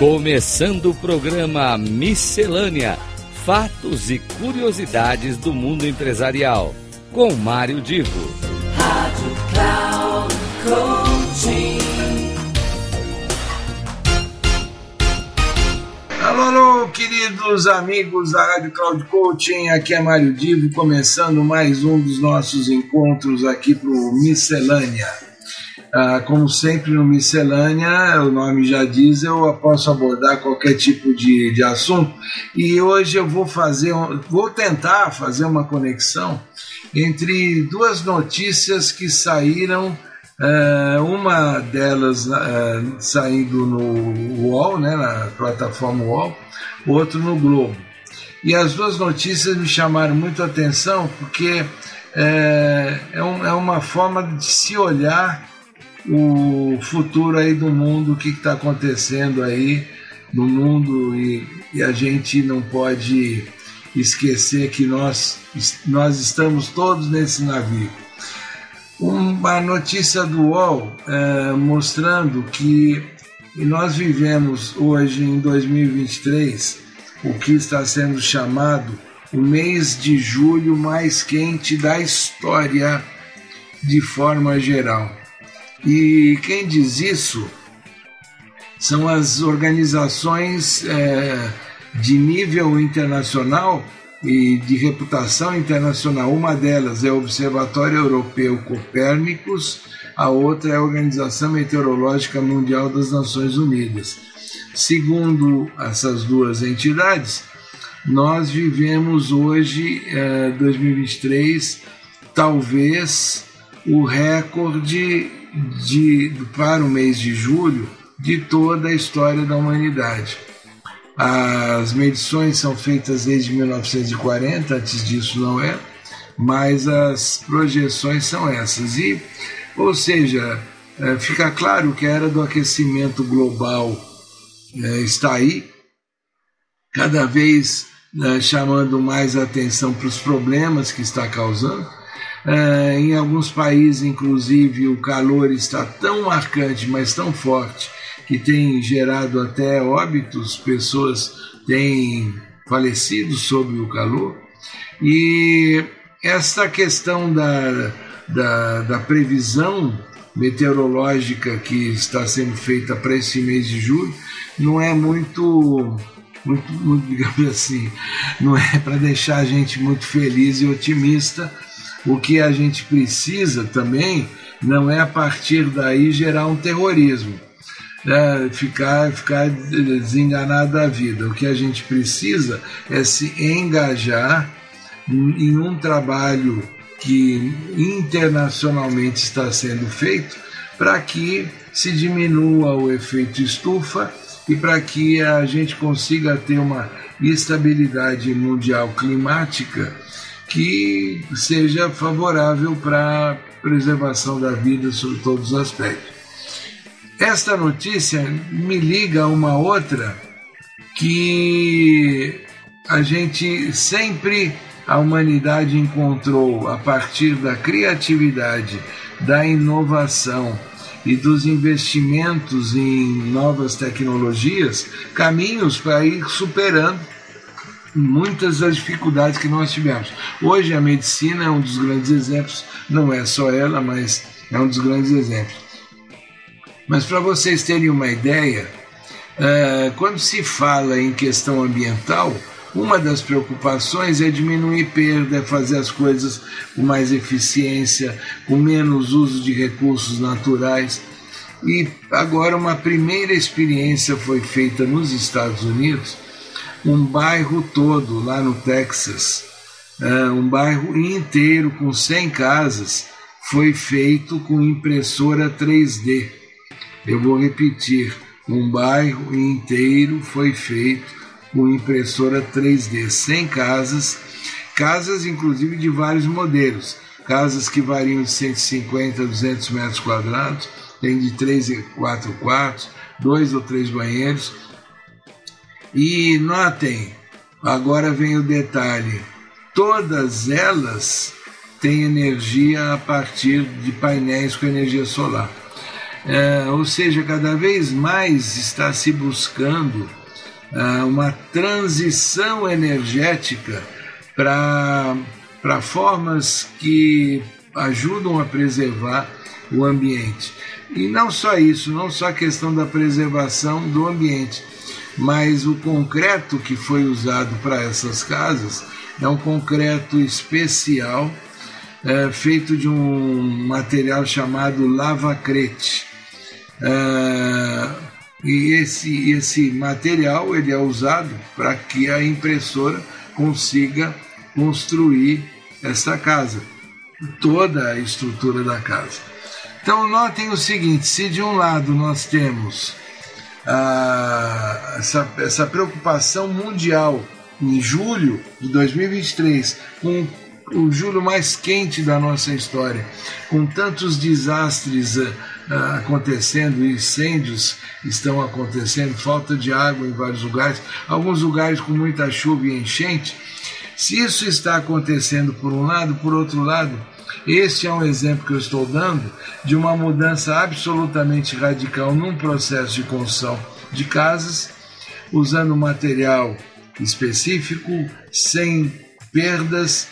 Começando o programa Miscelânea: Fatos e Curiosidades do Mundo Empresarial, com Mário Divo. Rádio Cloud Coaching. Alô, alô, queridos amigos da Rádio Cloud Coaching, aqui é Mário Divo, começando mais um dos nossos encontros aqui para o Miscelânea. Ah, como sempre no Miscelânea, o nome já diz, eu posso abordar qualquer tipo de, de assunto e hoje eu vou fazer, vou tentar fazer uma conexão entre duas notícias que saíram, uh, uma delas uh, saindo no UOL, né, na plataforma UOL, outro no Globo. E as duas notícias me chamaram muito a atenção porque é, é, um, é uma forma de se olhar o futuro aí do mundo, o que está acontecendo aí no mundo e, e, a gente não pode esquecer que nós, nós estamos todos nesse navio. Uma notícia do UOL é, mostrando que nós vivemos hoje em 2023 o que está sendo chamado o mês de julho mais quente da história de forma geral. E quem diz isso são as organizações é, de nível internacional e de reputação internacional. Uma delas é o Observatório Europeu Copérnicos, a outra é a Organização Meteorológica Mundial das Nações Unidas. Segundo essas duas entidades, nós vivemos hoje, eh, 2023, talvez o recorde de, para o mês de julho de toda a história da humanidade. As medições são feitas desde 1940, antes disso não é, mas as projeções são essas. E, ou seja, fica claro que a era do aquecimento global está aí, cada vez chamando mais atenção para os problemas que está causando Uh, em alguns países, inclusive, o calor está tão marcante, mas tão forte, que tem gerado até óbitos, pessoas têm falecido sob o calor. E esta questão da, da, da previsão meteorológica que está sendo feita para esse mês de julho não é muito muito, muito digamos assim, não é para deixar a gente muito feliz e otimista, o que a gente precisa também não é a partir daí gerar um terrorismo, né? ficar, ficar desenganado da vida. O que a gente precisa é se engajar em um trabalho que internacionalmente está sendo feito para que se diminua o efeito estufa e para que a gente consiga ter uma estabilidade mundial climática que seja favorável para a preservação da vida sobre todos os aspectos. Esta notícia me liga a uma outra que a gente sempre a humanidade encontrou a partir da criatividade, da inovação e dos investimentos em novas tecnologias, caminhos para ir superando muitas das dificuldades que nós tivemos. Hoje a medicina é um dos grandes exemplos, não é só ela, mas é um dos grandes exemplos. Mas para vocês terem uma ideia, quando se fala em questão ambiental, uma das preocupações é diminuir perda, é fazer as coisas com mais eficiência, com menos uso de recursos naturais. E agora uma primeira experiência foi feita nos Estados Unidos, um bairro todo lá no Texas, um bairro inteiro com 100 casas, foi feito com impressora 3D. Eu vou repetir, um bairro inteiro foi feito com impressora 3D, 100 casas, casas inclusive de vários modelos, casas que variam de 150 a 200 metros quadrados, tem de 3 e 4 quartos, dois ou três banheiros, e notem, agora vem o detalhe, todas elas têm energia a partir de painéis com energia solar. É, ou seja, cada vez mais está se buscando é, uma transição energética para formas que ajudam a preservar o ambiente. E não só isso, não só a questão da preservação do ambiente, mas o concreto que foi usado para essas casas é um concreto especial é, feito de um material chamado lavacrete. É, e esse, esse material ele é usado para que a impressora consiga construir essa casa, toda a estrutura da casa. Então notem o seguinte, se de um lado nós temos essa, essa preocupação mundial em julho de 2023, com o julho mais quente da nossa história, com tantos desastres uh, acontecendo, incêndios estão acontecendo, falta de água em vários lugares, alguns lugares com muita chuva e enchente. Se isso está acontecendo por um lado, por outro lado, este é um exemplo que eu estou dando de uma mudança absolutamente radical num processo de construção de casas, usando material específico, sem perdas,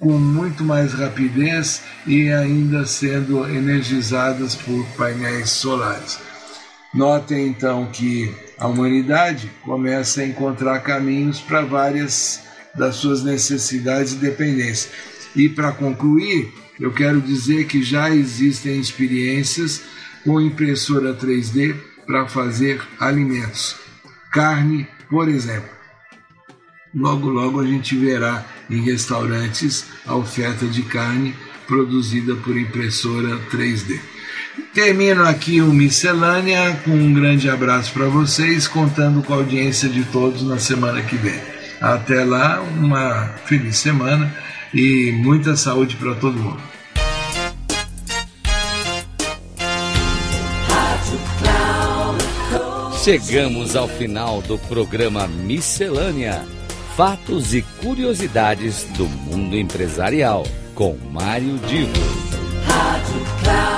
com muito mais rapidez e ainda sendo energizadas por painéis solares. Notem então que a humanidade começa a encontrar caminhos para várias das suas necessidades e dependências. E para concluir, eu quero dizer que já existem experiências com impressora 3D para fazer alimentos, carne, por exemplo. Logo, logo a gente verá em restaurantes a oferta de carne produzida por impressora 3D. Termino aqui o Miscelânea com um grande abraço para vocês, contando com a audiência de todos na semana que vem. Até lá, uma feliz semana e muita saúde para todo mundo. Chegamos ao final do programa Miscelânea fatos e curiosidades do mundo empresarial, com Mário Divo. Rádio Cloud